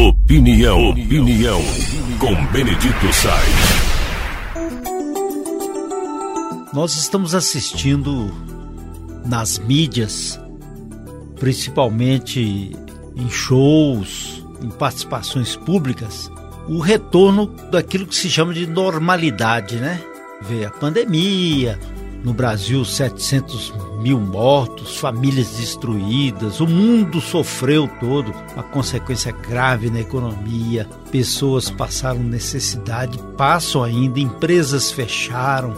Opinião, opinião, com Benedito Sainz. Nós estamos assistindo nas mídias, principalmente em shows, em participações públicas, o retorno daquilo que se chama de normalidade, né? Vê a pandemia, no Brasil 700 mil mortos, famílias destruídas, o mundo sofreu todo, a consequência grave na economia, pessoas passaram necessidade, passam ainda, empresas fecharam,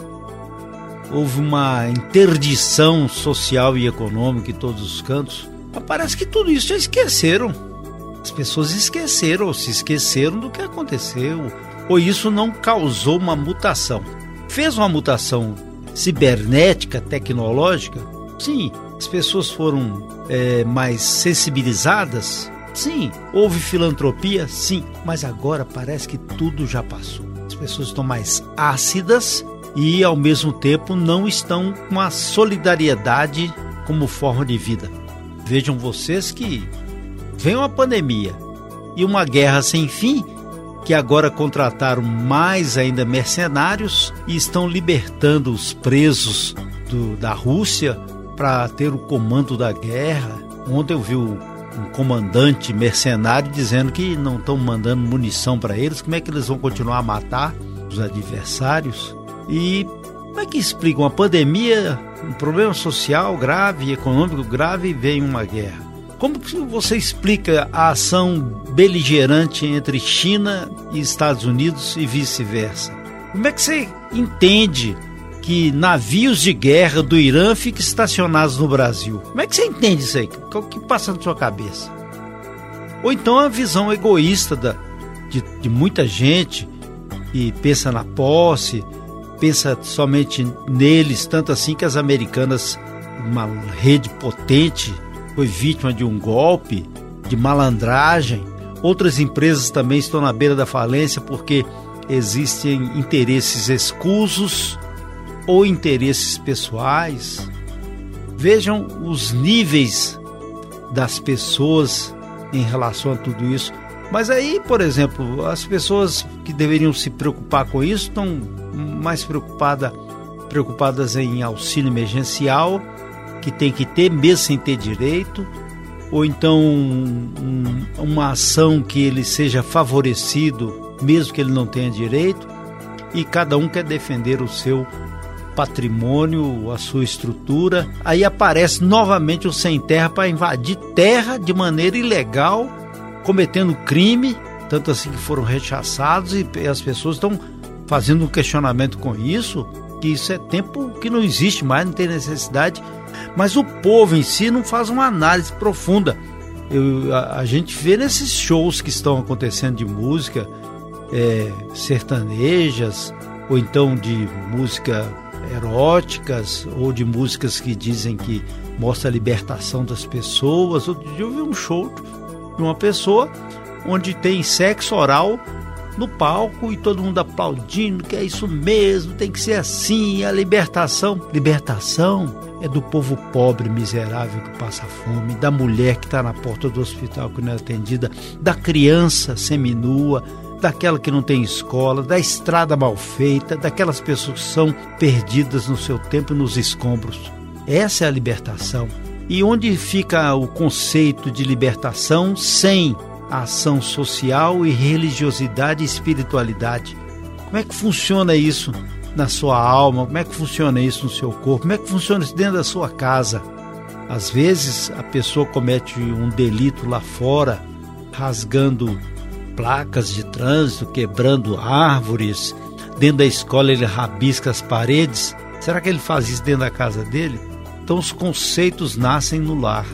houve uma interdição social e econômica em todos os cantos. Mas parece que tudo isso já esqueceram. As pessoas esqueceram ou se esqueceram do que aconteceu, ou isso não causou uma mutação. Fez uma mutação cibernética, tecnológica? Sim. As pessoas foram é, mais sensibilizadas? Sim. Houve filantropia? Sim. Mas agora parece que tudo já passou. As pessoas estão mais ácidas e, ao mesmo tempo, não estão com a solidariedade como forma de vida. Vejam vocês que vem uma pandemia e uma guerra sem fim que agora contrataram mais ainda mercenários e estão libertando os presos do, da Rússia para ter o comando da guerra. Ontem eu vi um comandante mercenário dizendo que não estão mandando munição para eles, como é que eles vão continuar a matar os adversários? E como é que explica uma pandemia, um problema social grave, econômico grave e vem uma guerra? Como você explica a ação beligerante entre China e Estados Unidos e vice-versa? Como é que você entende que navios de guerra do Irã fiquem estacionados no Brasil? Como é que você entende isso aí? O que passa na sua cabeça? Ou então a visão egoísta da, de, de muita gente e pensa na posse, pensa somente neles, tanto assim que as americanas, uma rede potente, foi vítima de um golpe, de malandragem. Outras empresas também estão na beira da falência porque existem interesses escusos ou interesses pessoais. Vejam os níveis das pessoas em relação a tudo isso. Mas aí, por exemplo, as pessoas que deveriam se preocupar com isso estão mais preocupada, preocupadas em auxílio emergencial que tem que ter mesmo sem ter direito, ou então um, uma ação que ele seja favorecido mesmo que ele não tenha direito, e cada um quer defender o seu patrimônio, a sua estrutura. Aí aparece novamente o sem terra para invadir terra de maneira ilegal, cometendo crime, tanto assim que foram rechaçados e as pessoas estão fazendo um questionamento com isso, que isso é tempo que não existe mais, não tem necessidade mas o povo em si não faz uma análise profunda. Eu, a, a, gente vê nesses shows que estão acontecendo de música é, sertanejas, ou então de música eróticas, ou de músicas que dizem que mostra a libertação das pessoas. Outro dia eu vi um show de uma pessoa onde tem sexo oral no palco e todo mundo aplaudindo, que é isso mesmo, tem que ser assim, a libertação. Libertação é do povo pobre, miserável que passa fome, da mulher que está na porta do hospital que não é atendida, da criança seminua, daquela que não tem escola, da estrada mal feita, daquelas pessoas que são perdidas no seu tempo nos escombros. Essa é a libertação. E onde fica o conceito de libertação sem ação social e religiosidade e espiritualidade. Como é que funciona isso na sua alma? Como é que funciona isso no seu corpo? Como é que funciona isso dentro da sua casa? Às vezes a pessoa comete um delito lá fora, rasgando placas de trânsito, quebrando árvores. Dentro da escola ele rabisca as paredes. Será que ele faz isso dentro da casa dele? Então os conceitos nascem no lar.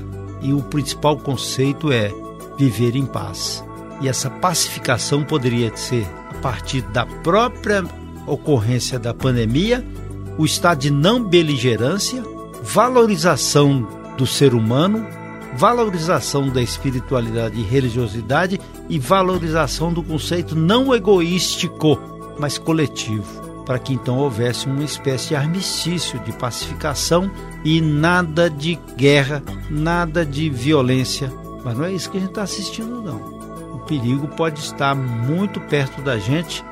E o principal conceito é viver em paz. E essa pacificação poderia ser a partir da própria ocorrência da pandemia, o estado de não beligerância, valorização do ser humano, valorização da espiritualidade e religiosidade e valorização do conceito não egoístico, mas coletivo, para que então houvesse uma espécie de armistício, de pacificação e nada de guerra, nada de violência mas não é isso que a gente está assistindo, não. o perigo pode estar muito perto da gente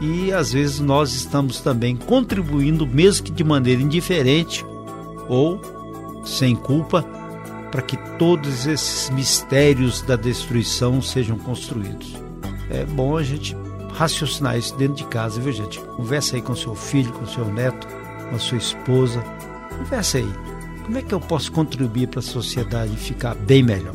e às vezes nós estamos também contribuindo, mesmo que de maneira indiferente ou sem culpa, para que todos esses mistérios da destruição sejam construídos. É bom a gente raciocinar isso dentro de casa, viu gente? Conversa aí com seu filho, com seu neto, com a sua esposa. Conversa aí. Como é que eu posso contribuir para a sociedade ficar bem melhor?